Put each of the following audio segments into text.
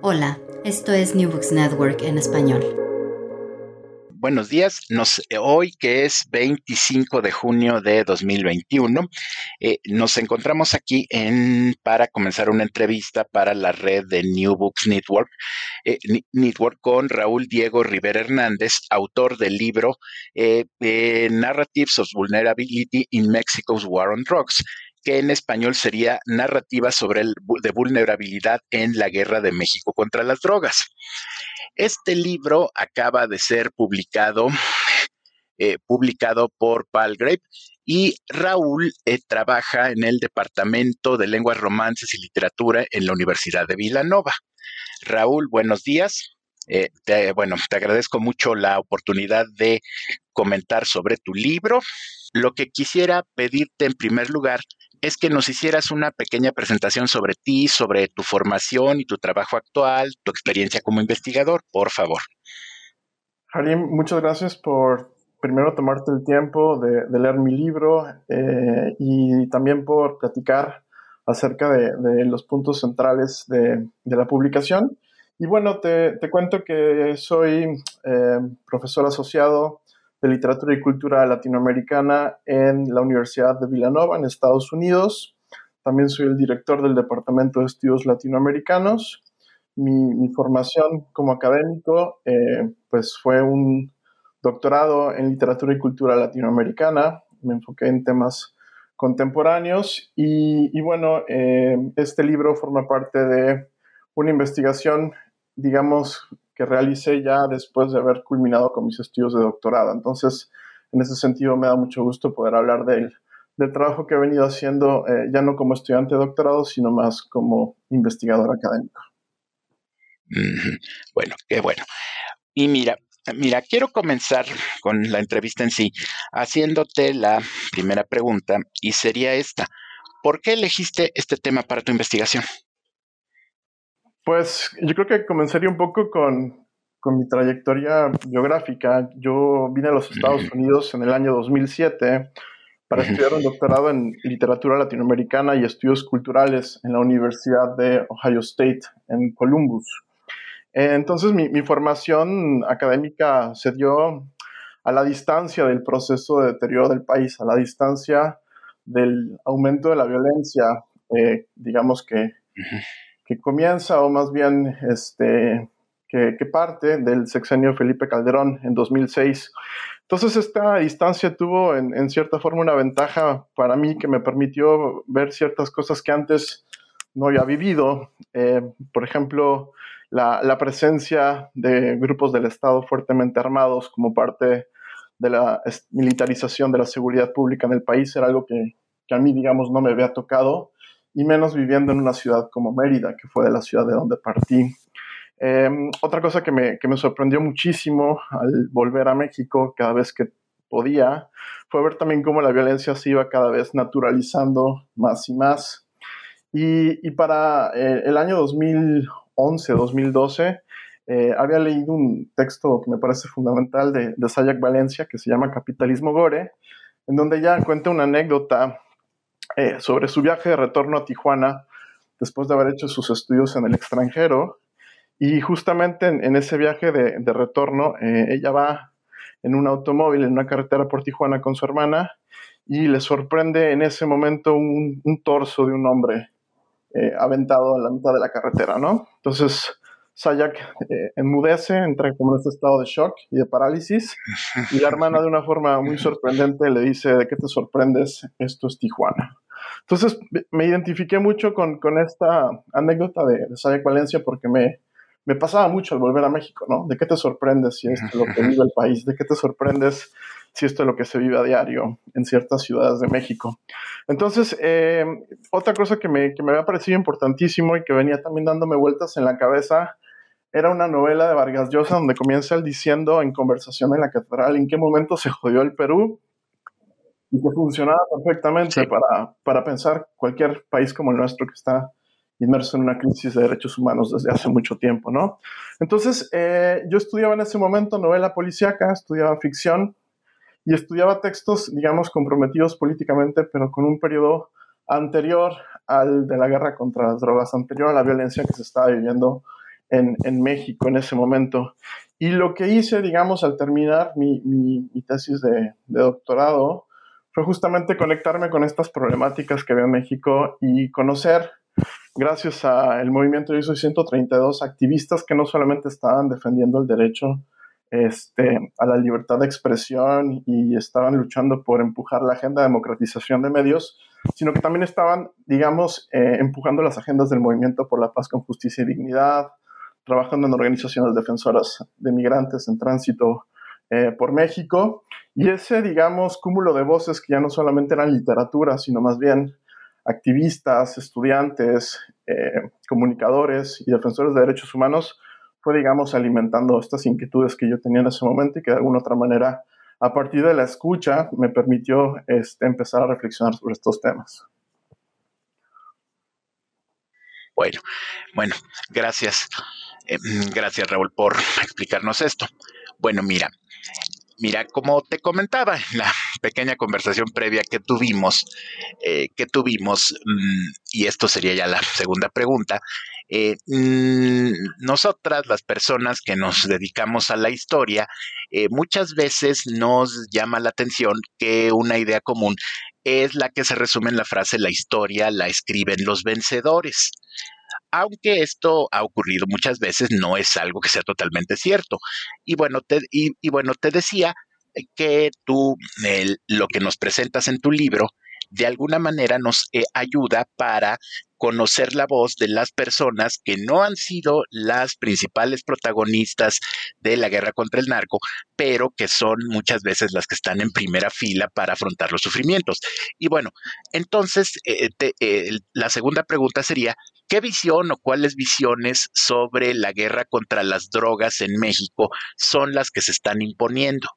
Hola, esto es New Books Network en español. Buenos días. Nos, hoy, que es 25 de junio de 2021, eh, nos encontramos aquí para comenzar una entrevista para la red de New Books Network, eh, Network con Raúl Diego Rivera Hernández, autor del libro eh, Narratives of Vulnerability in Mexico's War on Drugs que en español sería narrativa sobre el de vulnerabilidad en la guerra de México contra las drogas. Este libro acaba de ser publicado, eh, publicado por Palgrave y Raúl eh, trabaja en el Departamento de Lenguas Romances y Literatura en la Universidad de Villanova. Raúl, buenos días. Eh, bueno, te agradezco mucho la oportunidad de comentar sobre tu libro. Lo que quisiera pedirte en primer lugar es que nos hicieras una pequeña presentación sobre ti, sobre tu formación y tu trabajo actual, tu experiencia como investigador, por favor. Harim, muchas gracias por primero tomarte el tiempo de, leer mi libro eh, y también por platicar acerca de, los puntos centrales de, la publicación. Y bueno, te, cuento que soy eh, profesor asociado de Literatura y Cultura Latinoamericana en la Universidad de Villanova, en Estados Unidos. También soy el director del Departamento de Estudios Latinoamericanos. Mi, formación como académico eh, pues fue un doctorado en Literatura y Cultura Latinoamericana. Me enfoqué en temas contemporáneos y, bueno, eh, este libro forma parte de una investigación, digamos, que realicé ya después de haber culminado con mis estudios de doctorado. Entonces, en ese sentido, me da mucho gusto poder hablar del, del trabajo que he venido haciendo, eh, ya no como estudiante de doctorado, sino más como investigador académico. Bueno, qué bueno. Y mira, mira, quiero comenzar con la entrevista en sí, haciéndote la primera pregunta, y sería esta. ¿Por qué elegiste este tema para tu investigación? Pues yo creo que comenzaría un poco con, mi trayectoria biográfica. Yo vine a los Estados Unidos en el año 2007 para estudiar un doctorado en literatura latinoamericana y estudios culturales en la Universidad de Ohio State en Columbus. Entonces mi, mi formación académica se dio a la distancia del proceso de deterioro del país, a la distancia del aumento de la violencia, eh, digamos que que comienza, o más bien este, que, parte del sexenio Felipe Calderón en 2006. Entonces esta distancia tuvo en, cierta forma una ventaja para mí que me permitió ver ciertas cosas que antes no había vivido. Eh, por ejemplo, la, presencia de grupos del Estado fuertemente armados como parte de la militarización de la seguridad pública en el país era algo que, que a mí, digamos, no me había tocado y menos viviendo en una ciudad como Mérida, que fue de la ciudad de donde partí. Em, otra cosa que me, que me, sorprendió muchísimo al volver a México cada vez que podía fue ver también cómo la violencia se iba cada vez naturalizando más y más. Y, y para eh, el año 2011-2012 eh, había leído un texto que me parece fundamental de, de Sayak Valencia que se llama Capitalismo Gore, en donde ya cuenta una anécdota eh, sobre su viaje de retorno a Tijuana después de haber hecho sus estudios en el extranjero. Y justamente en, ese viaje de, retorno, eh, ella va en un automóvil, en una carretera por Tijuana con su hermana, y le sorprende en ese momento un, torso de un hombre eh, aventado a la mitad de la carretera, ¿no? Entonces Sayak eh, enmudece, entra como en este estado de shock y de parálisis, y la hermana de una forma muy sorprendente le dice, ¿de qué te sorprendes? Esto es Tijuana. Entonces me identifiqué mucho con, con esta anécdota de, de Valencia porque me, me pasaba mucho al volver a México, ¿no? ¿De qué te sorprendes si esto es lo que vive el país? ¿De qué te sorprendes si esto es lo que se vive a diario en ciertas ciudades de México? Entonces, eh, otra cosa que me, que me había parecido importantísimo y que venía también dándome vueltas en la cabeza era una novela de Vargas Llosa donde comienza diciendo en conversación en la catedral en qué momento se jodió el Perú y que funcionaba perfectamente para, para pensar cualquier país como el nuestro que está inmerso en una crisis de derechos humanos desde hace mucho tiempo, ¿no? Entonces, eh, yo estudiaba en ese momento novela policíaca, estudiaba ficción y estudiaba textos, digamos, comprometidos políticamente, pero con un periodo anterior al de la guerra contra las drogas, anterior a la violencia que se estaba viviendo en, en México en ese momento. Y lo que hice, digamos, al terminar mi, mi, mi tesis de, de doctorado fue justamente conectarme con estas problemáticas que había en México y conocer gracias al movimiento de ISO 132, activistas que no solamente estaban defendiendo el derecho este, a la libertad de expresión y estaban luchando por empujar la agenda de democratización de medios, sino que también estaban, digamos, eh, empujando las agendas del movimiento por la paz con justicia y dignidad, trabajando en organizaciones defensoras de migrantes en tránsito eh, por México. Y ese, digamos, cúmulo de voces que ya no solamente eran literatura, sino más bien activistas, estudiantes, eh, comunicadores y defensores de derechos humanos, fue, digamos, alimentando estas inquietudes que yo tenía en ese momento y que de alguna otra manera, a partir de la escucha, me permitió este, empezar a reflexionar sobre estos temas. Bueno, bueno, gracias. Eh, gracias, Raúl, por explicarnos esto. Bueno, mira, Mira, como te comentaba en la pequeña conversación previa que tuvimos, eh, que tuvimos, mmm, y esto sería ya la segunda pregunta, eh, mmm, nosotras, las personas que nos dedicamos a la historia, eh, muchas veces nos llama la atención que una idea común es la que se resume en la frase la historia la escriben los vencedores aunque esto ha ocurrido muchas veces, no es algo que sea totalmente cierto. Y bueno, te, y, y bueno, te decía que tú, lo que nos presentas en tu libro, de alguna manera nos eh, ayuda para conocer la voz de las personas que no han sido las principales protagonistas de la guerra contra el narco, pero que son muchas veces las que están en primera fila para afrontar los sufrimientos. Y bueno, entonces eh, eh, la segunda pregunta sería, ¿qué visión o cuáles visiones sobre la guerra contra las drogas en México son las que se están imponiendo?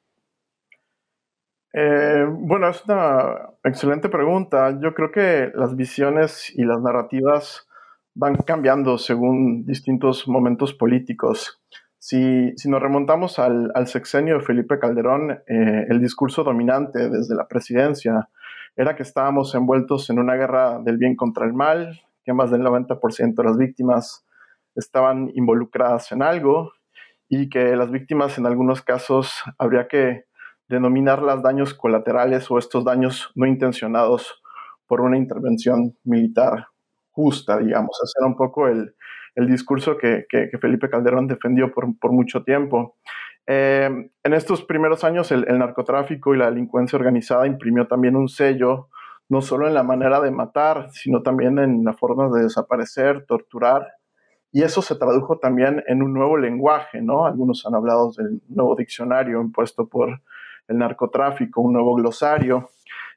Eh, bueno, es una excelente pregunta. Yo creo que las visiones y las narrativas van cambiando según distintos momentos políticos. Si, si nos remontamos al, sexenio de Felipe Calderón, eh, el discurso dominante desde la presidencia era que estábamos envueltos en una guerra del bien contra el mal, que más del 90% de las víctimas estaban involucradas en algo y que las víctimas en algunos casos habría que denominar las daños colaterales o estos daños no intencionados por una intervención militar justa, digamos. Ese era un poco el, el discurso que, que, que, Felipe Calderón defendió por, por mucho tiempo. Eh, en estos primeros años el, el, narcotráfico y la delincuencia organizada imprimió también un sello, no solo en la manera de matar, sino también en la forma de desaparecer, torturar. Y eso se tradujo también en un nuevo lenguaje, ¿no? Algunos han hablado del nuevo diccionario impuesto por el narcotráfico, un nuevo glosario.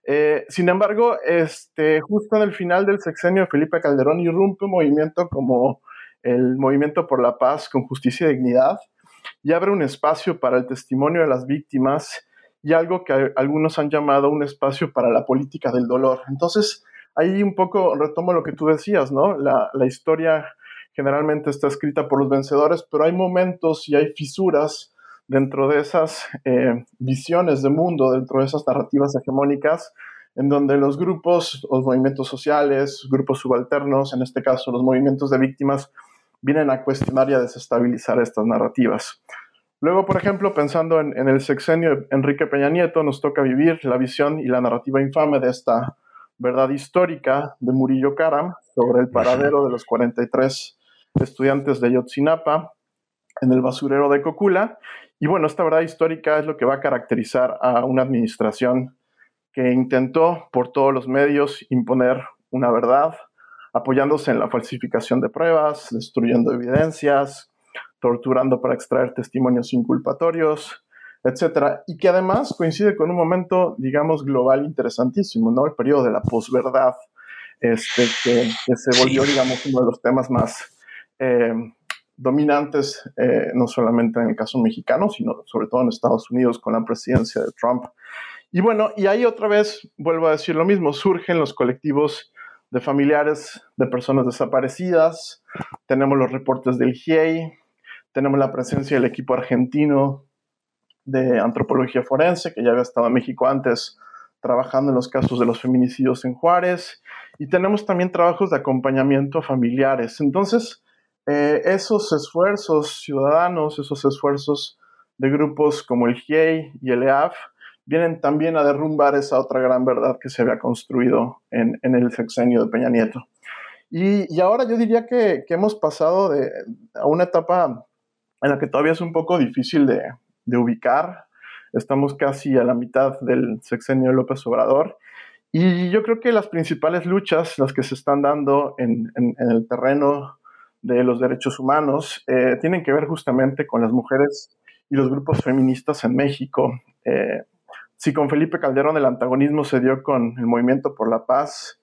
Eh, sin embargo, este, justo en el final del sexenio de Felipe Calderón irrumpe un movimiento como el Movimiento por la Paz con Justicia y Dignidad y abre un espacio para el testimonio de las víctimas y algo que algunos han llamado un espacio para la política del dolor. Entonces, ahí un poco retomo lo que tú decías, ¿no? La, la historia generalmente está escrita por los vencedores, pero hay momentos y hay fisuras dentro de esas eh, visiones de mundo, dentro de esas narrativas hegemónicas, en donde los grupos, los movimientos sociales, grupos subalternos, en este caso los movimientos de víctimas, vienen a cuestionar y a desestabilizar estas narrativas. Luego, por ejemplo, pensando en, en, el sexenio de Enrique Peña Nieto, nos toca vivir la visión y la narrativa infame de esta verdad histórica de Murillo Karam sobre el paradero de los 43 estudiantes de Yotzinapa en el basurero de Cocula. Y bueno, esta verdad histórica es lo que va a caracterizar a una administración que intentó por todos los medios imponer una verdad, apoyándose en la falsificación de pruebas, destruyendo evidencias, torturando para extraer testimonios inculpatorios, etcétera, y que además coincide con un momento, digamos, global interesantísimo, ¿no? El periodo de la posverdad, este, que, se volvió, digamos, uno de los temas más eh, dominantes, eh, no solamente en el caso mexicano, sino sobre todo en Estados Unidos con la presidencia de Trump. Y bueno, y ahí otra vez vuelvo a decir lo mismo, surgen los colectivos de familiares de personas desaparecidas, tenemos los reportes del GIEI, tenemos la presencia del equipo argentino de antropología forense, que ya había estado en México antes trabajando en los casos de los feminicidios en Juárez, y tenemos también trabajos de acompañamiento a familiares. Entonces, eh, esos esfuerzos ciudadanos, esos esfuerzos de grupos como el GIEI y el EAF, vienen también a derrumbar esa otra gran verdad que se había construido en, el sexenio de Peña Nieto. Y, ahora yo diría que, hemos pasado de, a una etapa en la que todavía es un poco difícil de, de ubicar. Estamos casi a la mitad del sexenio de López Obrador. Y yo creo que las principales luchas, las que se están dando en, el terreno de los derechos humanos, eh, tienen que ver justamente con las mujeres y los grupos feministas en México. Eh, si con Felipe Calderón el antagonismo se dio con el Movimiento por la Paz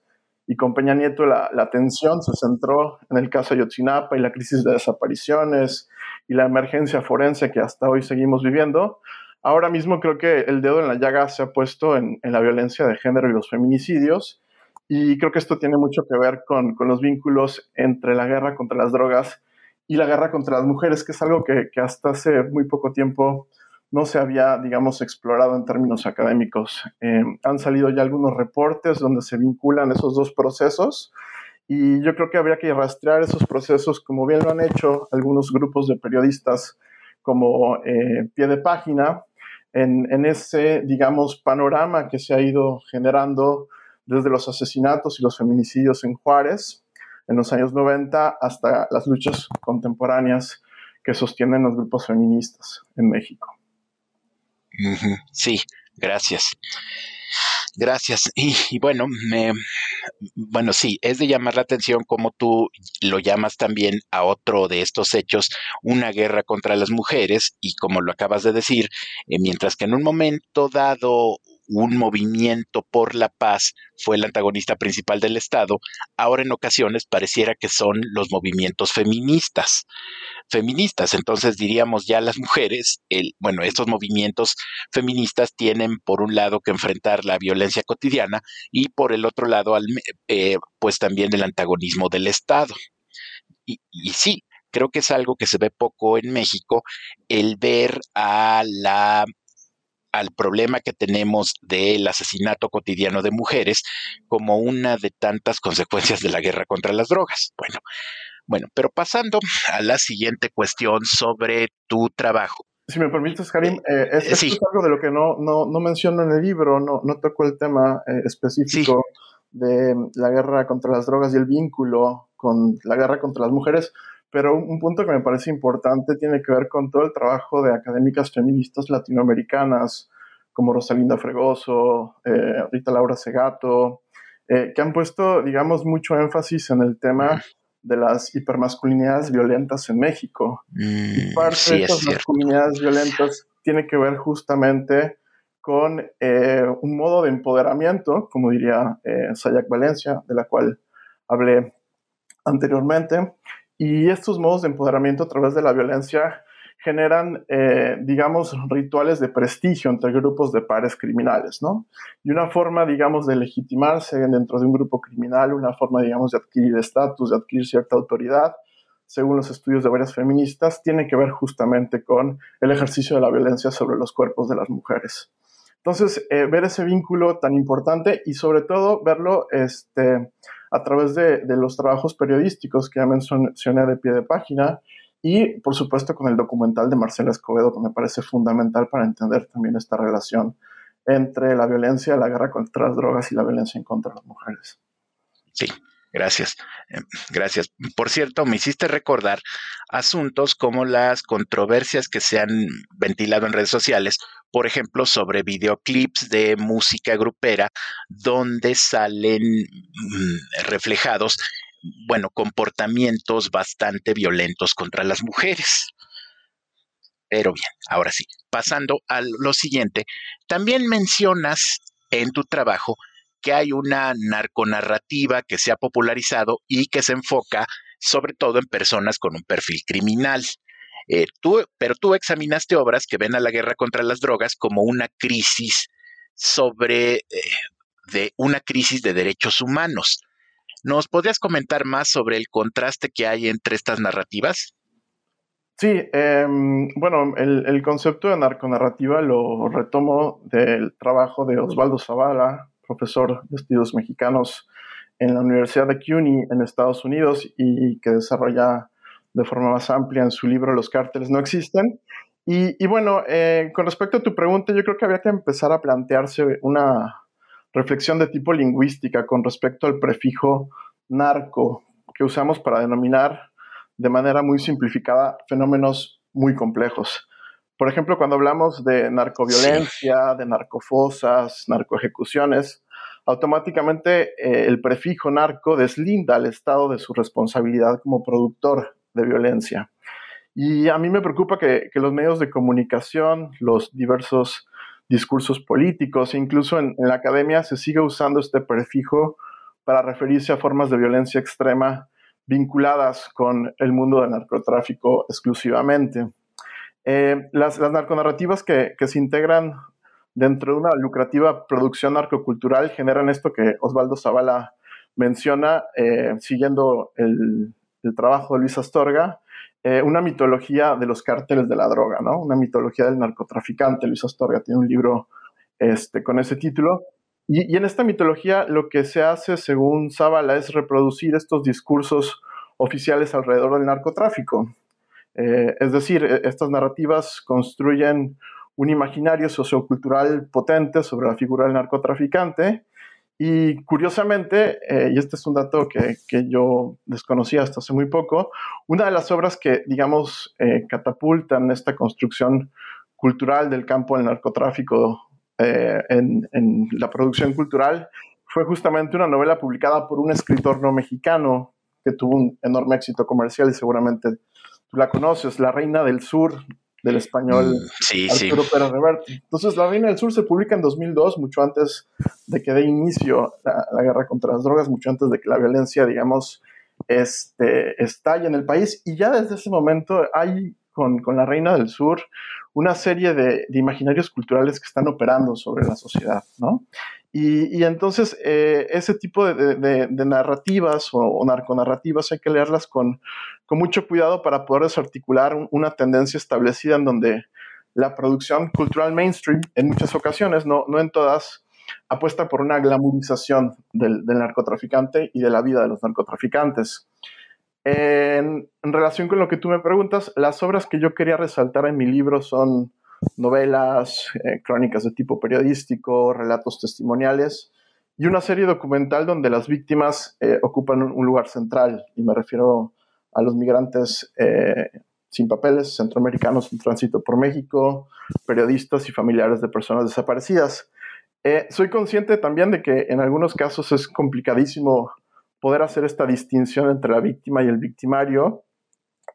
y con Peña Nieto la, la atención se centró en el caso Ayotzinapa y la crisis de desapariciones y la emergencia forense que hasta hoy seguimos viviendo, ahora mismo creo que el dedo en la llaga se ha puesto en, la violencia de género y los feminicidios. Y creo que esto tiene mucho que ver con, los vínculos entre la guerra contra las drogas y la guerra contra las mujeres, que es algo que, hasta hace muy poco tiempo no se había, digamos, explorado en términos académicos. Eh, han salido ya algunos reportes donde se vinculan esos dos procesos y yo creo que habría que rastrear esos procesos, como bien lo han hecho algunos grupos de periodistas como eh, pie de página, en, en, ese, digamos, panorama que se ha ido generando desde los asesinatos y los feminicidios en Juárez en los años 90 hasta las luchas contemporáneas que sostienen los grupos feministas en México. Sí, gracias. Gracias. Y, bueno, me, bueno, sí, es de llamar la atención como tú lo llamas también a otro de estos hechos, una guerra contra las mujeres, y como lo acabas de decir, eh, mientras que en un momento dado un movimiento por la paz fue el antagonista principal del Estado, ahora en ocasiones pareciera que son los movimientos feministas. Feministas, entonces diríamos ya las mujeres, bueno, estos movimientos feministas tienen por un lado que enfrentar la violencia cotidiana y por el otro lado, eh, pues también el antagonismo del Estado. Y sí, creo que es algo que se ve poco en México, el ver a la al problema que tenemos del asesinato cotidiano de mujeres como una de tantas consecuencias de la guerra contra las drogas. Bueno, bueno, pero pasando a la siguiente cuestión sobre tu trabajo. Si me permites, Karim, eh, esto es algo de lo que no, no, no menciono en el libro, no, no toco el tema eh, específico de la guerra contra las drogas y el vínculo con la guerra contra las mujeres, pero un punto que me parece importante tiene que ver con todo el trabajo de académicas feministas latinoamericanas, como Rosalinda Fregoso, eh, Rita Laura Segato, eh, que han puesto, digamos, mucho énfasis en el tema de las hipermasculinidades violentas en México. y mm, parte de estas masculinidades violentas tiene que ver justamente con eh, un modo de empoderamiento, como diría Sayak Valencia, de la cual hablé anteriormente, y estos modos de empoderamiento a través de la violencia generan, eh, digamos, rituales de prestigio entre grupos de pares criminales, ¿no? Y una forma, digamos, de legitimarse dentro de un grupo criminal, una forma, digamos, de adquirir estatus, de adquirir cierta autoridad, según los estudios de varias feministas, tiene que ver justamente con el ejercicio de la violencia sobre los cuerpos de las mujeres. Entonces, eh, ver ese vínculo tan importante y sobre todo verlo este, a través de, los trabajos periodísticos que ya mencioné de pie de página y, por supuesto, con el documental de Marcela Escobedo, que me parece fundamental para entender también esta relación entre la violencia, la guerra contra las drogas y la violencia en contra de las mujeres. Sí, Gracias, em, gracias. Por cierto, me hiciste recordar asuntos como las controversias que se han ventilado en redes sociales, por ejemplo, sobre videoclips de música grupera, donde salen mm, reflejados, bueno, comportamientos bastante violentos contra las mujeres. Pero bien, ahora sí, pasando a lo siguiente, también mencionas en tu trabajo que hay una narconarrativa que se ha popularizado y que se enfoca sobre todo en personas con un perfil criminal. Eh, tú, pero tú examinaste obras que ven a la guerra contra las drogas como una crisis sobre eh, de una crisis de derechos humanos. ¿Nos podrías comentar más sobre el contraste que hay entre estas narrativas? Sí, em, bueno, el, el, concepto de narconarrativa lo retomo del trabajo de Osvaldo Zavala, profesor de estudios mexicanos en la Universidad de CUNY en Estados Unidos y que desarrolla de forma más amplia en su libro Los cárteles no existen. Y, bueno, eh, con respecto a tu pregunta, yo creo que había que empezar a plantearse una reflexión de tipo lingüística con respecto al prefijo narco que usamos para denominar de manera muy simplificada fenómenos muy complejos. Por ejemplo, cuando hablamos de narcoviolencia, de narcofosas, narcoejecuciones, automáticamente eh, el prefijo narco deslinda al Estado de su responsabilidad como productor de violencia. Y a mí me preocupa que, los medios de comunicación, los diversos discursos políticos, e incluso en, la academia se siga usando este prefijo para referirse a formas de violencia extrema vinculadas con el mundo del narcotráfico exclusivamente. Eh, las, narconarrativas que, se integran dentro de una lucrativa producción narcocultural generan esto que Osvaldo Zavala menciona, eh, siguiendo el, trabajo de Luis Astorga, eh, una mitología de los cárteles de la droga, ¿no? Una mitología del narcotraficante. Luis Astorga tiene un libro este, con ese título. Y, y, en esta mitología lo que se hace, según Zavala, es reproducir estos discursos oficiales alrededor del narcotráfico. Eh, es decir, e, estas narrativas construyen un imaginario sociocultural potente sobre la figura del narcotraficante y curiosamente, eh, y este es un dato que, yo desconocía hasta hace muy poco, una de las obras que, digamos, eh, catapultan esta construcción cultural del campo del narcotráfico en, la producción cultural fue justamente una novela publicada por un escritor no mexicano que tuvo un enorme éxito comercial y seguramente tú la conoces, La Reina del Sur, del español mm, sí, sí. Pérez Reverte. Entonces, La Reina del Sur se publica en 2002, mucho antes de que dé inicio la, guerra contra las drogas, mucho antes de que la violencia, digamos, este, estalle en el país. Y ya desde ese momento hay con, con La Reina del Sur una serie de, de, imaginarios culturales que están operando sobre la sociedad, ¿no? Y, entonces eh, ese tipo de, narrativas o, narconarrativas hay que leerlas con, mucho cuidado para poder desarticular una tendencia establecida en donde la producción cultural mainstream en muchas ocasiones, no, no en todas, apuesta por una glamorización del, narcotraficante y de la vida de los narcotraficantes. En, en, relación con lo que tú me preguntas, las obras que yo quería resaltar en mi libro son novelas, eh, crónicas de tipo periodístico, relatos testimoniales y una serie documental donde las víctimas eh, ocupan un, lugar central. Y me refiero a los migrantes eh, sin papeles, centroamericanos en tránsito por México, periodistas y familiares de personas desaparecidas. soy consciente también de que en algunos casos es complicadísimo poder hacer esta distinción entre la víctima y el victimario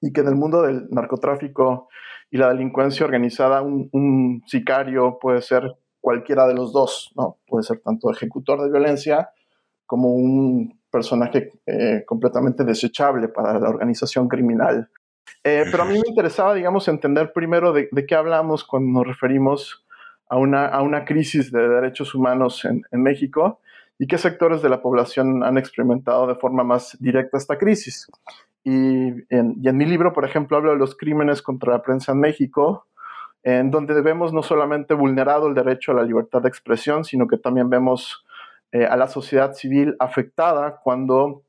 y que en el mundo del narcotráfico y la delincuencia organizada, un, sicario puede ser cualquiera de los dos, ¿no? Puede ser tanto ejecutor de violencia como un personaje eh, completamente desechable para la organización criminal. Eh, pero a mí me interesaba, digamos, entender primero de, qué hablamos cuando nos referimos a una, a una crisis de derechos humanos en, en, México y qué sectores de la población han experimentado de forma más directa esta crisis. Y en, mi libro, por ejemplo, hablo de los crímenes contra la prensa en México, en donde vemos no solamente vulnerado el derecho a la libertad de expresión, sino que también vemos eh, a la sociedad civil afectada cuando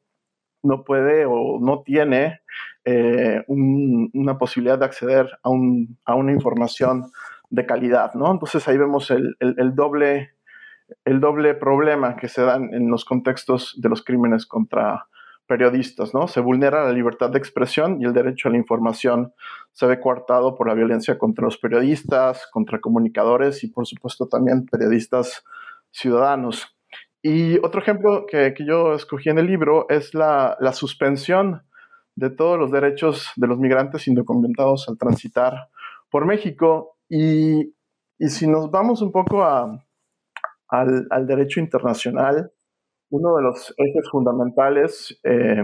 no puede o no tiene eh, una posibilidad de acceder a, una información de calidad, ¿no? Entonces ahí vemos el, doble, el doble problema que se dan en los contextos de los crímenes contra periodistas, ¿no? Se vulnera la libertad de expresión y el derecho a la información se ve coartado por la violencia contra los periodistas, contra comunicadores y por supuesto también periodistas ciudadanos. Y otro ejemplo que, yo escogí en el libro es la, suspensión de todos los derechos de los migrantes indocumentados al transitar por México. Y, si nos vamos un poco al, al derecho internacional, uno de los ejes fundamentales eh,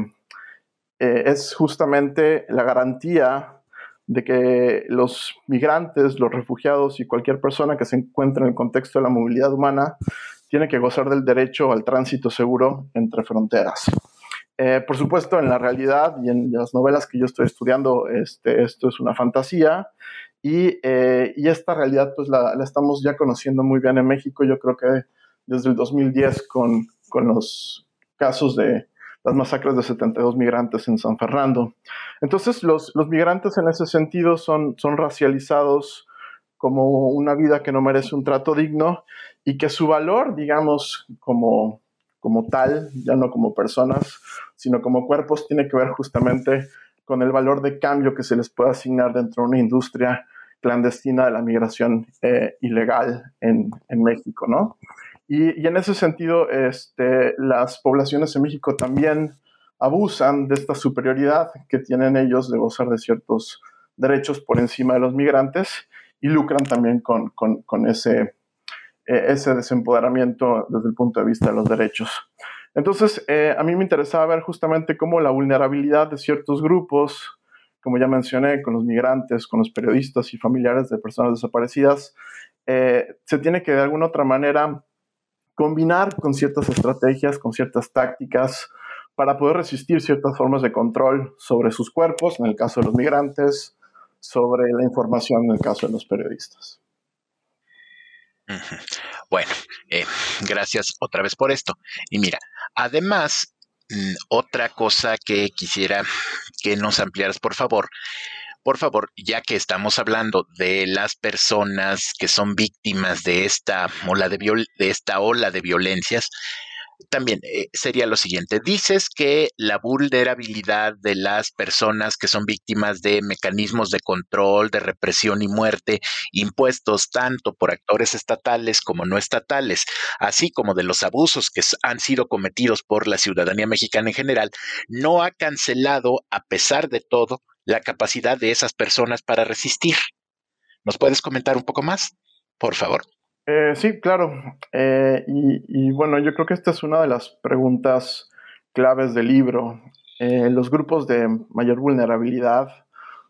eh, es justamente la garantía de que los migrantes, los refugiados y cualquier persona que se encuentre en el contexto de la movilidad humana tiene que gozar del derecho al tránsito seguro entre fronteras. Eh, por supuesto, en la realidad y en las novelas que yo estoy estudiando, este, esto es una fantasía y, esta realidad pues la, la, estamos ya conociendo muy bien en México. Yo creo que desde el 2010 con, con los casos de las masacres de 72 migrantes en San Fernando. Entonces, los, los migrantes en ese sentido son, son racializados como una vida que no merece un trato digno y que su valor, digamos, como, como tal, ya no como personas, sino como cuerpos, tiene que ver justamente con el valor de cambio que se les puede asignar dentro de una industria clandestina de la migración eh, ilegal en, en México, ¿no? Y, en ese sentido, este, las poblaciones en México también abusan de esta superioridad que tienen ellos de gozar de ciertos derechos por encima de los migrantes y lucran también con, con, ese, eh, ese desempoderamiento desde el punto de vista de los derechos. Entonces, eh, a mí me interesaba ver justamente cómo la vulnerabilidad de ciertos grupos, como ya mencioné, con los migrantes, con los periodistas y familiares de personas desaparecidas, eh, se tiene que de alguna otra manera combinar con ciertas estrategias, con ciertas tácticas para poder resistir ciertas formas de control sobre sus cuerpos, en el caso de los migrantes, sobre la información en el caso de los periodistas. Bueno, eh, gracias otra vez por esto. Y mira, además, mm, otra cosa que quisiera que nos ampliaras, por favor, por favor, ya que estamos hablando de las personas que son víctimas de esta ola de, de, esta ola de violencias, también eh, sería lo siguiente. Dices que la vulnerabilidad de las personas que son víctimas de mecanismos de control, de represión y muerte impuestos tanto por actores estatales como no estatales, así como de los abusos que han sido cometidos por la ciudadanía mexicana en general, no ha cancelado, a pesar de todo, la capacidad de esas personas para resistir. ¿Nos puedes comentar un poco más, por favor? Eh, sí, claro. Eh, y, bueno, yo creo que esta es una de las preguntas claves del libro. Eh, los grupos de mayor vulnerabilidad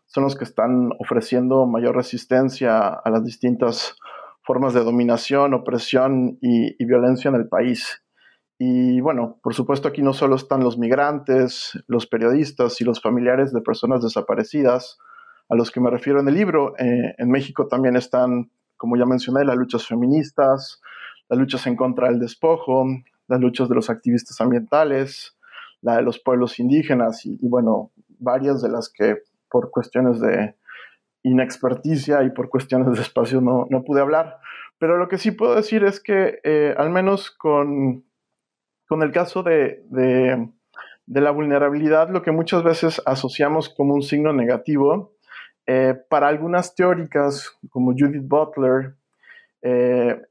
son los que están ofreciendo mayor resistencia a las distintas formas de dominación, opresión y violencia en el país. Y bueno, por supuesto aquí no solo están los migrantes, los periodistas y los familiares de personas desaparecidas, a los que me refiero en el libro. Eh, en México también están, como ya mencioné, las luchas feministas, las luchas en contra del despojo, las luchas de los activistas ambientales, la de los pueblos indígenas y, bueno, varias de las que por cuestiones de inexperticia y por cuestiones de espacio no, no pude hablar. Pero lo que sí puedo decir es que eh, al menos con con el caso de, la vulnerabilidad, lo que muchas veces asociamos como un signo negativo, eh, para algunas teóricas como Judith Butler, eh,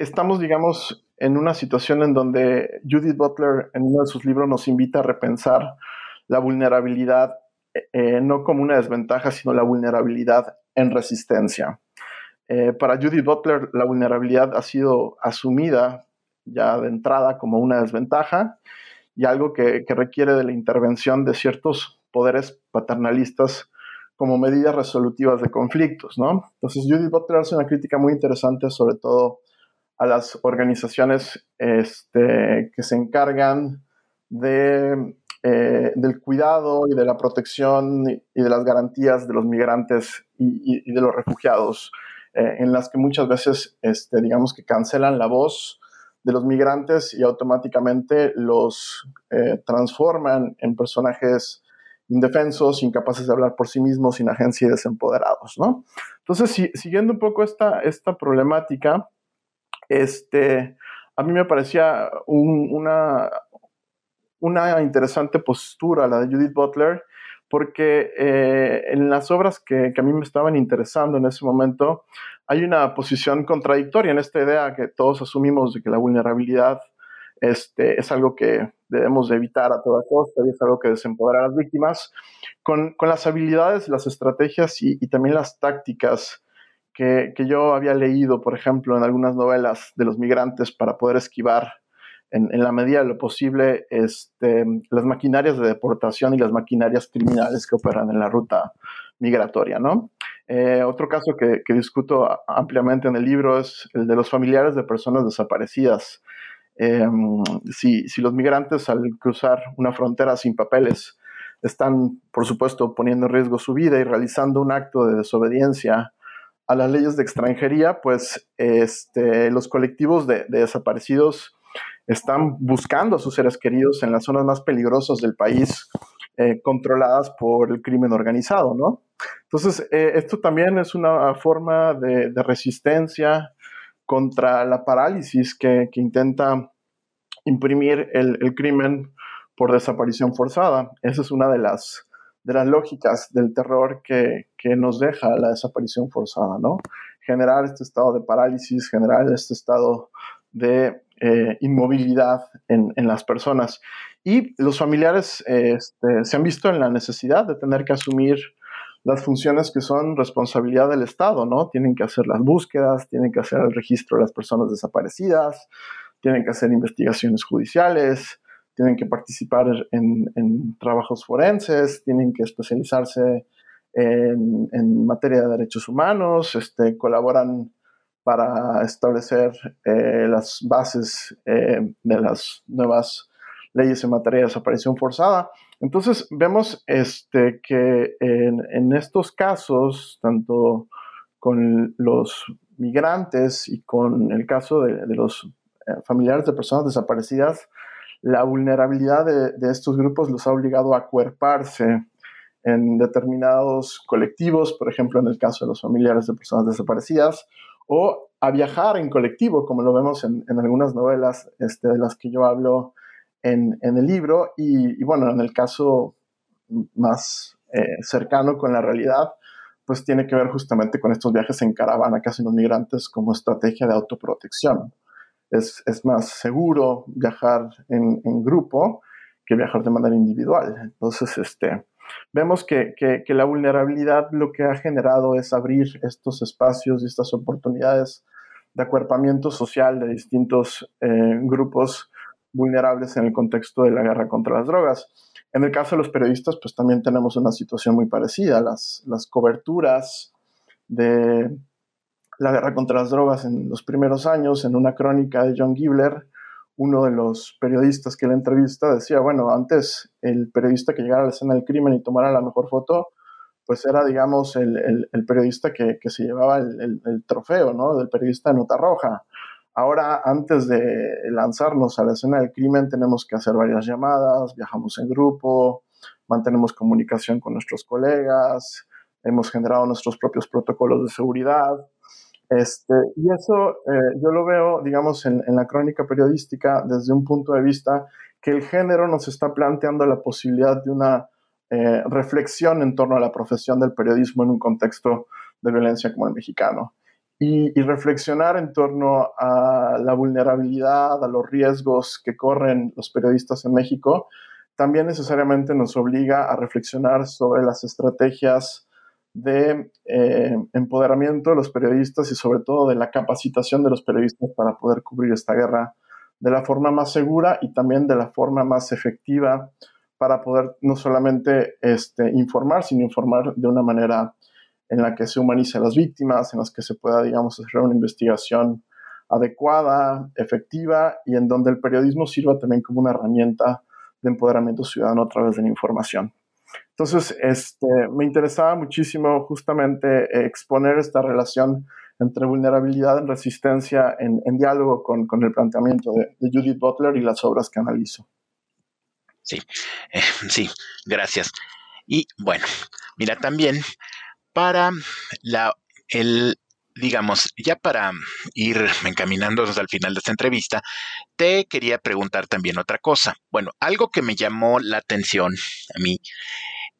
estamos, digamos, en una situación en donde Judith Butler en uno de sus libros nos invita a repensar la vulnerabilidad eh, no como una desventaja, sino la vulnerabilidad en resistencia. para Judith Butler, la vulnerabilidad ha sido asumida ya de entrada como una desventaja y algo que, requiere de la intervención de ciertos poderes paternalistas como medidas resolutivas de conflictos, ¿no? Entonces Judith Butler hace una crítica muy interesante sobre todo a las organizaciones este, que se encargan de, eh, del cuidado y de la protección y de las garantías de los migrantes y, de los refugiados, eh, en las que muchas veces, este, digamos que cancelan la voz de los migrantes y automáticamente los eh, transforman en personajes indefensos, incapaces de hablar por sí mismos, sin agencia y desempoderados, ¿no? Entonces, siguiendo un poco esta, esta problemática, este, a mí me parecía una, una interesante postura, la de Judith Butler, porque eh, en las obras que, que, a mí me estaban interesando en ese momento, hay una posición contradictoria en esta idea que todos asumimos de que la vulnerabilidad este, es algo que debemos evitar a toda costa y es algo que desempodera a las víctimas, con, con las habilidades, las estrategias y, y también las tácticas que, que, yo había leído, por ejemplo, en algunas novelas de los migrantes para poder esquivar en, la medida de lo posible este, las maquinarias de deportación y las maquinarias criminales que operan en la ruta migratoria, ¿no? Eh, otro caso que, discuto ampliamente en el libro es el de los familiares de personas desaparecidas. Eh, si, si, los migrantes al cruzar una frontera sin papeles están, por supuesto, poniendo en riesgo su vida y realizando un acto de desobediencia a las leyes de extranjería, pues este, los colectivos de, desaparecidos están buscando a sus seres queridos en las zonas más peligrosas del país, eh, controladas por el crimen organizado, ¿no? Entonces, eh, esto también es una forma de, resistencia contra la parálisis que, intenta imprimir el, crimen por desaparición forzada. Esa es una de las, de las lógicas del terror que, que nos deja la desaparición forzada, ¿no? Generar este estado de parálisis, generar este estado de eh, inmovilidad en, las personas. Y los familiares este, se han visto en la necesidad de tener que asumir las funciones que son responsabilidad del Estado, ¿no? Tienen que hacer las búsquedas, tienen que hacer el registro de las personas desaparecidas, tienen que hacer investigaciones judiciales, tienen que participar en, en trabajos forenses, tienen que especializarse en, en, materia de derechos humanos, este, colaboran para establecer eh, las bases eh, de las nuevas leyes en materia de desaparición forzada. Entonces, vemos este, que en, estos casos, tanto con los migrantes y con el caso de, los eh, familiares de personas desaparecidas, la vulnerabilidad de, de, estos grupos los ha obligado a acuerparse en determinados colectivos, por ejemplo, en el caso de los familiares de personas desaparecidas, o a viajar en colectivo, como lo vemos en, en algunas novelas este, de las que yo hablo en, en el libro y, y, bueno, en el caso más eh, cercano con la realidad, pues tiene que ver justamente con estos viajes en caravana que hacen los migrantes como estrategia de autoprotección. Es, es más seguro viajar en, en, grupo que viajar de manera individual. Entonces, este, vemos que, que, la vulnerabilidad lo que ha generado es abrir estos espacios y estas oportunidades de acuerpamiento social de distintos eh, grupos vulnerables en el contexto de la guerra contra las drogas. En el caso de los periodistas, pues también tenemos una situación muy parecida. Las, las coberturas de la guerra contra las drogas en los primeros años, en una crónica de John Gibler, uno de los periodistas que la entrevista decía, bueno, antes el periodista que llegara a la escena del crimen y tomara la mejor foto, pues era, digamos, el, el, periodista que, que, se llevaba el, el, trofeo, ¿no? Del periodista de nota roja. Ahora, antes de lanzarnos a la escena del crimen, tenemos que hacer varias llamadas, viajamos en grupo, mantenemos comunicación con nuestros colegas, hemos generado nuestros propios protocolos de seguridad. Este, y eso eh, yo lo veo, digamos, en, la crónica periodística desde un punto de vista que el género nos está planteando la posibilidad de una eh, reflexión en torno a la profesión del periodismo en un contexto de violencia como el mexicano. Y, y, reflexionar en torno a la vulnerabilidad, a los riesgos que corren los periodistas en México, también necesariamente nos obliga a reflexionar sobre las estrategias de eh, empoderamiento de los periodistas y sobre todo de la capacitación de los periodistas para poder cubrir esta guerra de la forma más segura y también de la forma más efectiva para poder no solamente este, informar, sino informar de una manera en la que se humanice a las víctimas, en las que se pueda, digamos, hacer una investigación adecuada, efectiva y en donde el periodismo sirva también como una herramienta de empoderamiento ciudadano a través de la información. Entonces, este, me interesaba muchísimo justamente eh, exponer esta relación entre vulnerabilidad y resistencia en, diálogo con, el planteamiento de, de, Judith Butler y las obras que analizo. Sí, eh, sí, gracias. Y bueno, mira, también para la, el, digamos, ya para ir encaminándonos al final de esta entrevista, te quería preguntar también otra cosa. Bueno, algo que me llamó la atención a mí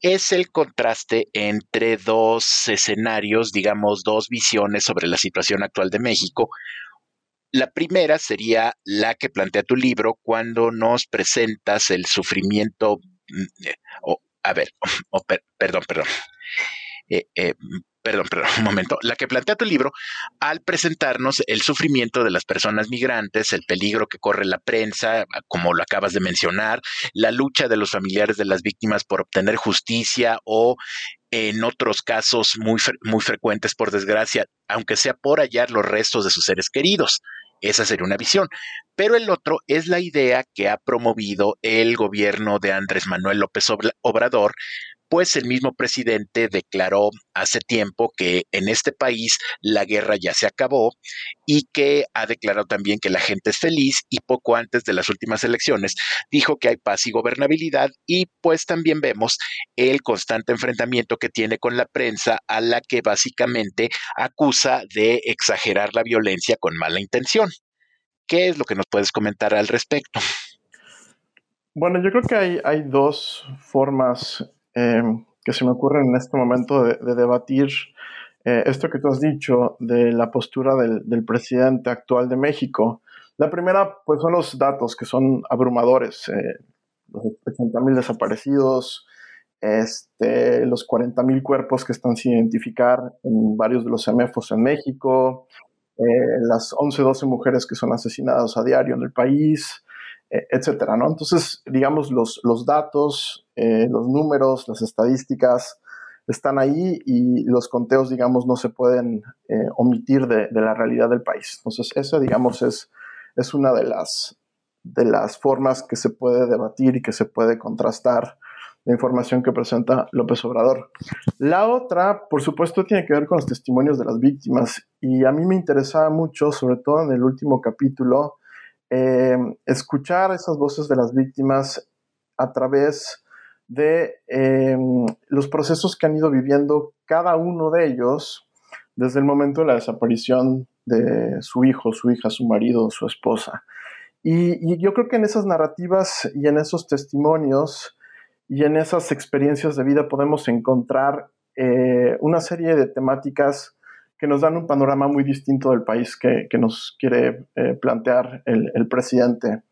es el contraste entre dos escenarios, digamos, dos visiones sobre la situación actual de México. La primera sería la que plantea tu libro cuando nos presentas el sufrimiento, mm, eh, a ver, perdón, perdón. Eh, eh, perdón, perdón, un momento, la que plantea tu libro al presentarnos el sufrimiento de las personas migrantes, el peligro que corre la prensa, como lo acabas de mencionar, la lucha de los familiares de las víctimas por obtener justicia o en otros casos muy, muy frecuentes, por desgracia, aunque sea por hallar los restos de sus seres queridos. Esa sería una visión. Pero el otro es la idea que ha promovido el gobierno de Andrés Manuel López Obrador pues el mismo presidente declaró hace tiempo que en este país la guerra ya se acabó y que ha declarado también que la gente es feliz y poco antes de las últimas elecciones dijo que hay paz y gobernabilidad y pues también vemos el constante enfrentamiento que tiene con la prensa a la que básicamente acusa de exagerar la violencia con mala intención. ¿Qué es lo que nos puedes comentar al respecto? Bueno, yo creo que hay, hay dos formas Em, que se me ocurre en este momento de, debatir eh, esto que tú has dicho de la postura del, presidente actual de México. La primera, pues son los datos que son abrumadores. Eh, los 80.000 desaparecidos, este, los 40.000 cuerpos que están sin identificar en varios de los CEMEFOS en México, eh, las 11, 12 mujeres que son asesinadas a diario en el país, etcétera, ¿no? Entonces, digamos, los, los datos, eh, los números, las estadísticas están ahí y los conteos, digamos, no se pueden eh, omitir de, la realidad del país. Entonces, esa, digamos, es, es una de las, de las formas que se puede debatir y que se puede contrastar la información que presenta López Obrador. La otra, por supuesto, tiene que ver con los testimonios de las víctimas y a mí me interesaba mucho, sobre todo en el último capítulo, eh, escuchar esas voces de las víctimas a través de eh, los procesos que han ido viviendo cada uno de ellos desde el momento de la desaparición de su hijo, su hija, su marido, su esposa. Y, yo creo que en esas narrativas y en esos testimonios y en esas experiencias de vida podemos encontrar eh, una serie de temáticas que nos dan un panorama muy distinto del país que, nos quiere eh, plantear el, presidente.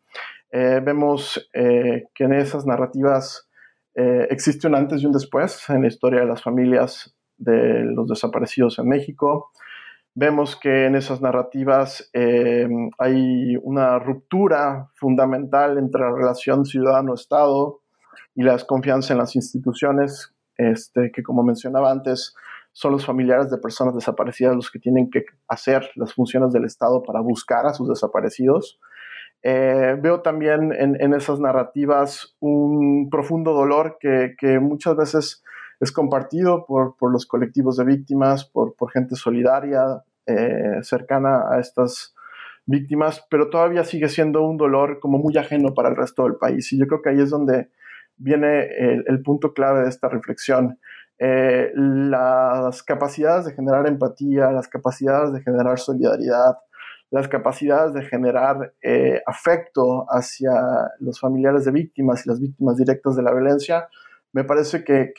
Eh, vemos eh, que en esas narrativas existe un antes y un después en la historia de las familias de los desaparecidos en México. Vemos que en esas narrativas hay una ruptura fundamental entre la relación ciudadano-estado y la desconfianza en las instituciones, este, que como mencionaba antes, son los familiares de personas desaparecidas los que tienen que hacer las funciones del Estado para buscar a sus desaparecidos. Eh, veo también en, esas narrativas un profundo dolor que, muchas veces es compartido por, los colectivos de víctimas, por, gente solidaria eh, cercana a estas víctimas, pero todavía sigue siendo un dolor como muy ajeno para el resto del país. Y yo creo que ahí es donde viene el punto clave de esta reflexión. Eh, las capacidades de generar empatía, las capacidades de generar solidaridad, las capacidades de generar eh, afecto hacia los familiares de víctimas y las víctimas directas de la violencia, me parece que,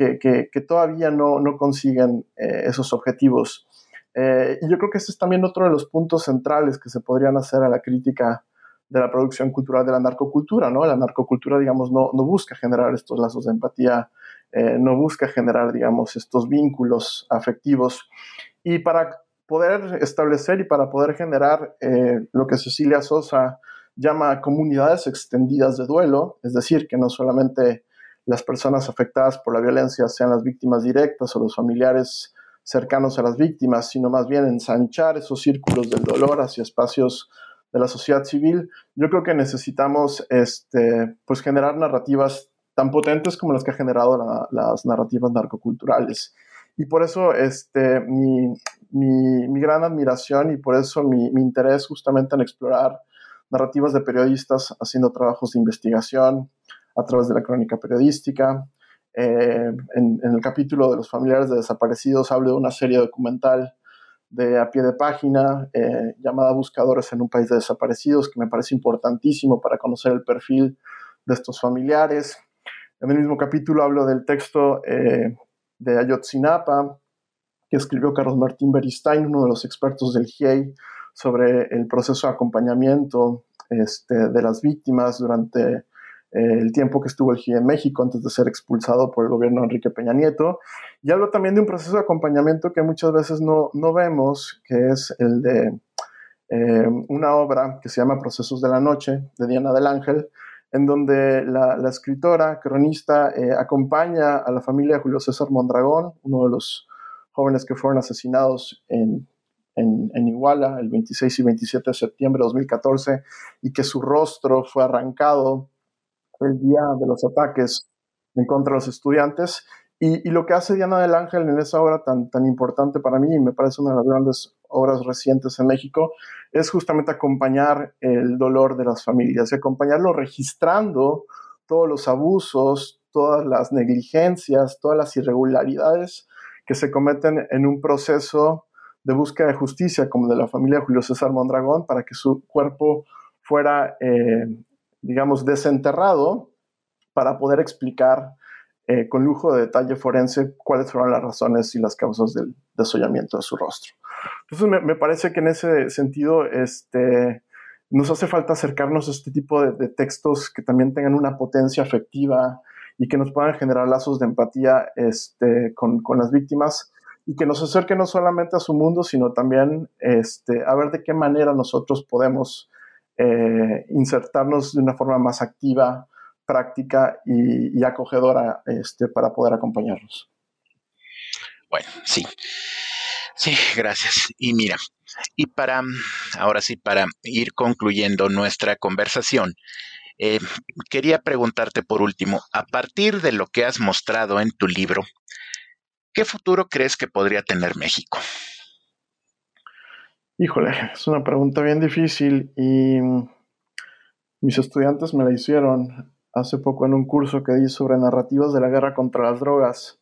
todavía no, consiguen eh, esos objetivos. y yo creo que este es también otro de los puntos centrales que se podrían hacer a la crítica de la producción cultural de la narcocultura, ¿no? La narcocultura, digamos, no, no busca generar estos lazos de empatía eh, no busca generar, digamos, estos vínculos afectivos. Y para poder establecer y para poder generar eh, lo que Cecilia Sosa llama comunidades extendidas de duelo, es decir, que no solamente las personas afectadas por la violencia sean las víctimas directas o los familiares cercanos a las víctimas, sino más bien ensanchar esos círculos del dolor hacia espacios de la sociedad civil, yo creo que necesitamos este, pues generar narrativas tan potentes como las que ha generado las narrativas narcoculturales. Y por eso este, mi, mi, gran admiración y por eso mi, mi, interés justamente en explorar narrativas de periodistas haciendo trabajos de investigación a través de la crónica periodística. Eh, en, en, el capítulo de los familiares de desaparecidos hablo de una serie documental de a pie de página eh, llamada Buscadores en un país de desaparecidos, que me parece importantísimo para conocer el perfil de estos familiares. En el mismo capítulo hablo del texto eh, de Ayotzinapa, que escribió Carlos Martín Beristain, uno de los expertos del GIEI, sobre el proceso de acompañamiento este, de las víctimas durante eh, el tiempo que estuvo el GIE en México antes de ser expulsado por el gobierno de Enrique Peña Nieto. Y hablo también de un proceso de acompañamiento que muchas veces no, no vemos, que es el de eh, una obra que se llama Procesos de la Noche, de Diana del Ángel, en donde la, escritora, cronista, eh, acompaña a la familia de Julio César Mondragón, uno de los jóvenes que fueron asesinados en, en, Iguala el 26 y 27 de septiembre de 2014 y que su rostro fue arrancado el día de los ataques en contra de los estudiantes. Y, lo que hace Diana del Ángel en esa obra tan, tan importante para mí, y me parece una de las grandes obras recientes en México, es justamente acompañar el dolor de las familias y acompañarlo registrando todos los abusos, todas las negligencias, todas las irregularidades que se cometen en un proceso de búsqueda de justicia como de la familia Julio César Mondragón para que su cuerpo fuera eh, digamos, desenterrado para poder explicar eh, con lujo de detalle forense cuáles fueron las razones y las causas del desollamiento de su rostro. Entonces, me, parece que en ese sentido este, nos hace falta acercarnos a este tipo de, textos que también tengan una potencia afectiva y que nos puedan generar lazos de empatía este, con, con, las víctimas y que nos acerquen no solamente a su mundo, sino también este, a ver de qué manera nosotros podemos eh, insertarnos de una forma más activa, práctica y, acogedora este, para poder acompañarlos. Bueno, sí. Sí, gracias. Y mira, y para, ahora sí, para ir concluyendo nuestra conversación, eh, quería preguntarte por último, a partir de lo que has mostrado en tu libro, ¿qué futuro crees que podría tener México? Híjole, es una pregunta bien difícil y mis estudiantes me la hicieron hace poco en un curso que di sobre narrativas de la guerra contra las drogas.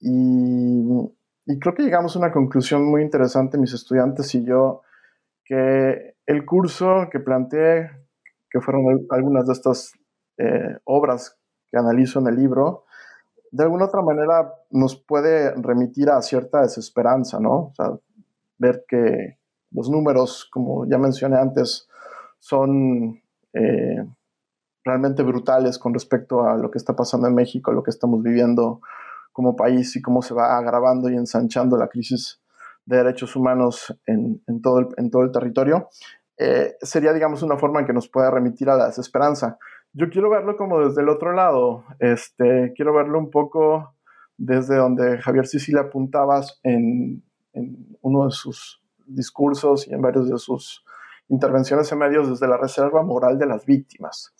Y, creo que llegamos a una conclusión muy interesante, mis estudiantes y yo, que el curso que planteé, que fueron algunas de estas eh, obras que analizo en el libro, de alguna otra manera nos puede remitir a cierta desesperanza, ¿no? O sea, ver que, los números, como ya mencioné antes, son eh, realmente brutales con respecto a lo que está pasando en México, lo que estamos viviendo como país y cómo se va agravando y ensanchando la crisis de derechos humanos en, todo, el, en todo el territorio, eh, sería, digamos, una forma en que nos pueda remitir a la desesperanza. Yo quiero verlo como desde el otro lado, este, quiero verlo un poco desde donde Javier Sicilia apuntabas en, en uno de sus discursos y en varios de sus intervenciones en medios desde la reserva moral de las víctimas.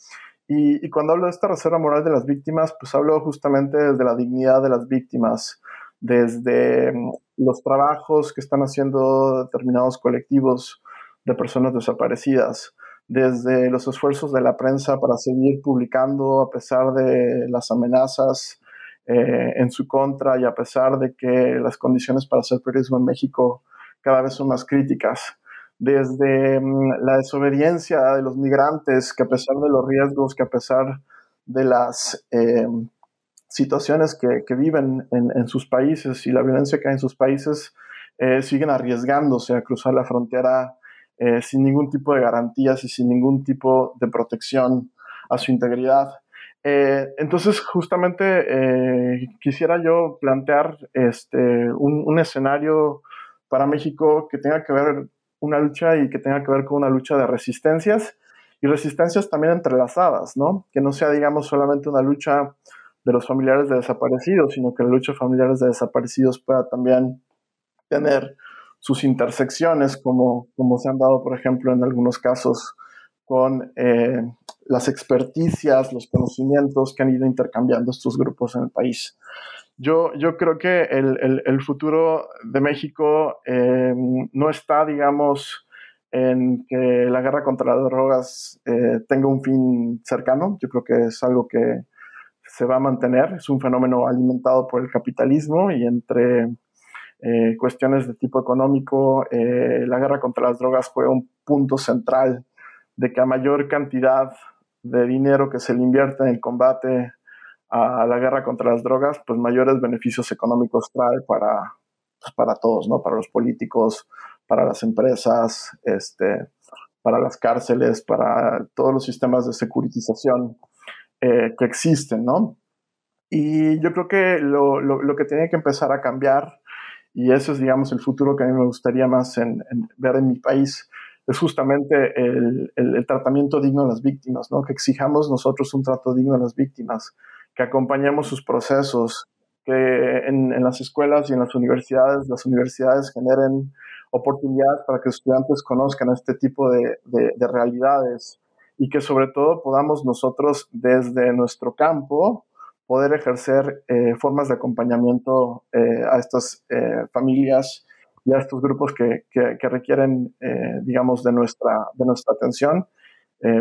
Y, cuando hablo de esta reserva moral de las víctimas, pues hablo justamente desde la dignidad de las víctimas, desde mm, los trabajos que están haciendo determinados colectivos de personas desaparecidas, desde los esfuerzos de la prensa para seguir publicando a pesar de las amenazas eh, en su contra y a pesar de que las condiciones para hacer periodismo en México cada vez son más críticas. Desde mm, la desobediencia de los migrantes, que a pesar de los riesgos, que a pesar de las em, situaciones que, viven en, sus países y la violencia que hay en sus países, eh, siguen arriesgándose a cruzar la frontera eh, sin ningún tipo de garantías y sin ningún tipo de protección a su integridad. Eh, entonces, justamente quisiera yo plantear este, un escenario para México que tenga que ver una lucha y que tenga que ver con una lucha de resistencias y resistencias también entrelazadas, ¿no? Que no sea, digamos, solamente una lucha de los familiares de desaparecidos, sino que la lucha de familiares de desaparecidos pueda también tener sus intersecciones, como, como se han dado, por ejemplo, en algunos casos con eh, las experticias, los conocimientos que han ido intercambiando estos grupos en el país. Yo, yo creo que el, el, futuro de México eh, no está, digamos, en que la guerra contra las drogas eh, tenga un fin cercano. Yo creo que es algo que se va a mantener. Es un fenómeno alimentado por el capitalismo y entre eh, cuestiones de tipo económico, la guerra contra las drogas fue un punto central de que a mayor cantidad de dinero que se le invierte en el combate a la guerra contra las drogas, pues mayores beneficios económicos trae para, pues, para todos, ¿no? Para los políticos, para las empresas, este, para las cárceles, para todos los sistemas de securitización eh, que existen, ¿no? Y yo creo que lo, lo, que tiene que empezar a cambiar, y eso es, digamos, el futuro que a mí me gustaría más en, ver en mi país, es justamente el, el, tratamiento digno de las víctimas, ¿no? Que exijamos nosotros un trato digno de las víctimas, que acompañemos sus procesos, que en, en las escuelas y en las universidades, las universidades generen oportunidades para que estudiantes conozcan este tipo de, de, realidades y que sobre todo podamos nosotros desde nuestro campo poder ejercer eh, formas de acompañamiento eh, a estas eh, familias y a estos grupos que, que, requieren, digamos, de nuestra, de nuestra atención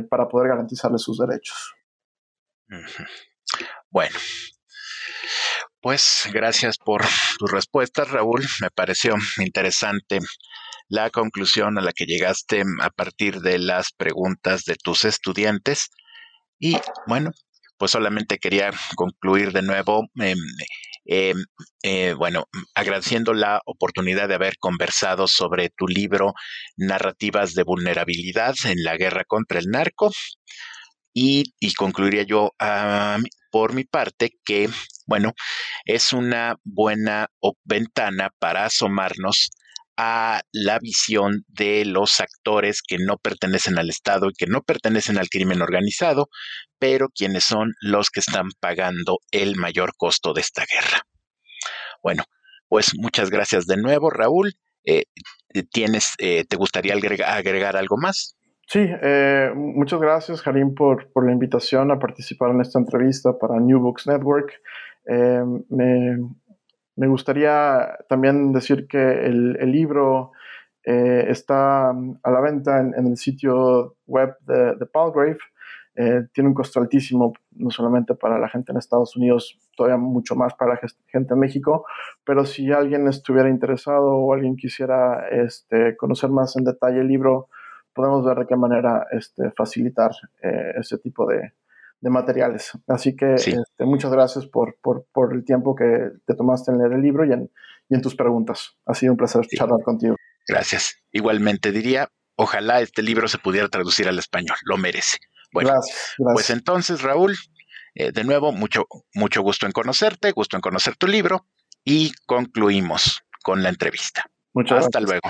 para poder garantizarles sus derechos. Bueno, pues gracias por tus respuestas, Raúl. Me pareció interesante la conclusión a la que llegaste a partir de las preguntas de tus estudiantes. Y bueno, pues solamente quería concluir de nuevo, em, em, eh, bueno, agradeciendo la oportunidad de haber conversado sobre tu libro Narrativas de Vulnerabilidad en la Guerra contra el Narco. Y, y concluiría yo a por mi parte que, bueno, es una buena ventana para asomarnos a la visión de los actores que no pertenecen al Estado y que no pertenecen al crimen organizado, pero quienes son los que están pagando el mayor costo de esta guerra. Bueno, pues muchas gracias de nuevo, Raúl. Eh, ¿Tienes, eh, te gustaría agregar algo más? Sí, eh, muchas gracias, Harim, por, por, la invitación a participar en esta entrevista para New Books Network. Eh, me, me, gustaría también decir que el, el libro eh, está a la venta en, en, el sitio web de, de Palgrave. tiene un costo altísimo, no solamente para la gente en Estados Unidos, todavía mucho más para la gente en México, pero si alguien estuviera interesado o alguien quisiera este, conocer más en detalle el libro, podemos ver de qué manera este, facilitar eh, ese tipo de, materiales. Así que este, muchas gracias por, por, el tiempo que te tomaste en leer el libro y en, y en tus preguntas. Ha sido un placer charlar contigo. Gracias. Igualmente diría, ojalá este libro se pudiera traducir al español, lo merece. Bueno, pues entonces, Raúl, eh, de nuevo, mucho, mucho gusto en conocerte, gusto en conocer tu libro y concluimos con la entrevista. Muchas Hasta luego.